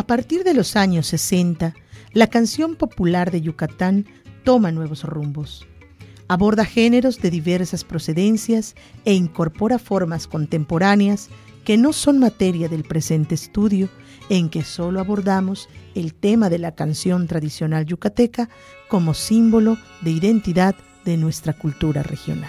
A partir de los años 60, la canción popular de Yucatán toma nuevos rumbos. Aborda géneros de diversas procedencias e incorpora formas contemporáneas que no son materia del presente estudio, en que solo abordamos el tema de la canción tradicional yucateca como símbolo de identidad de nuestra cultura regional.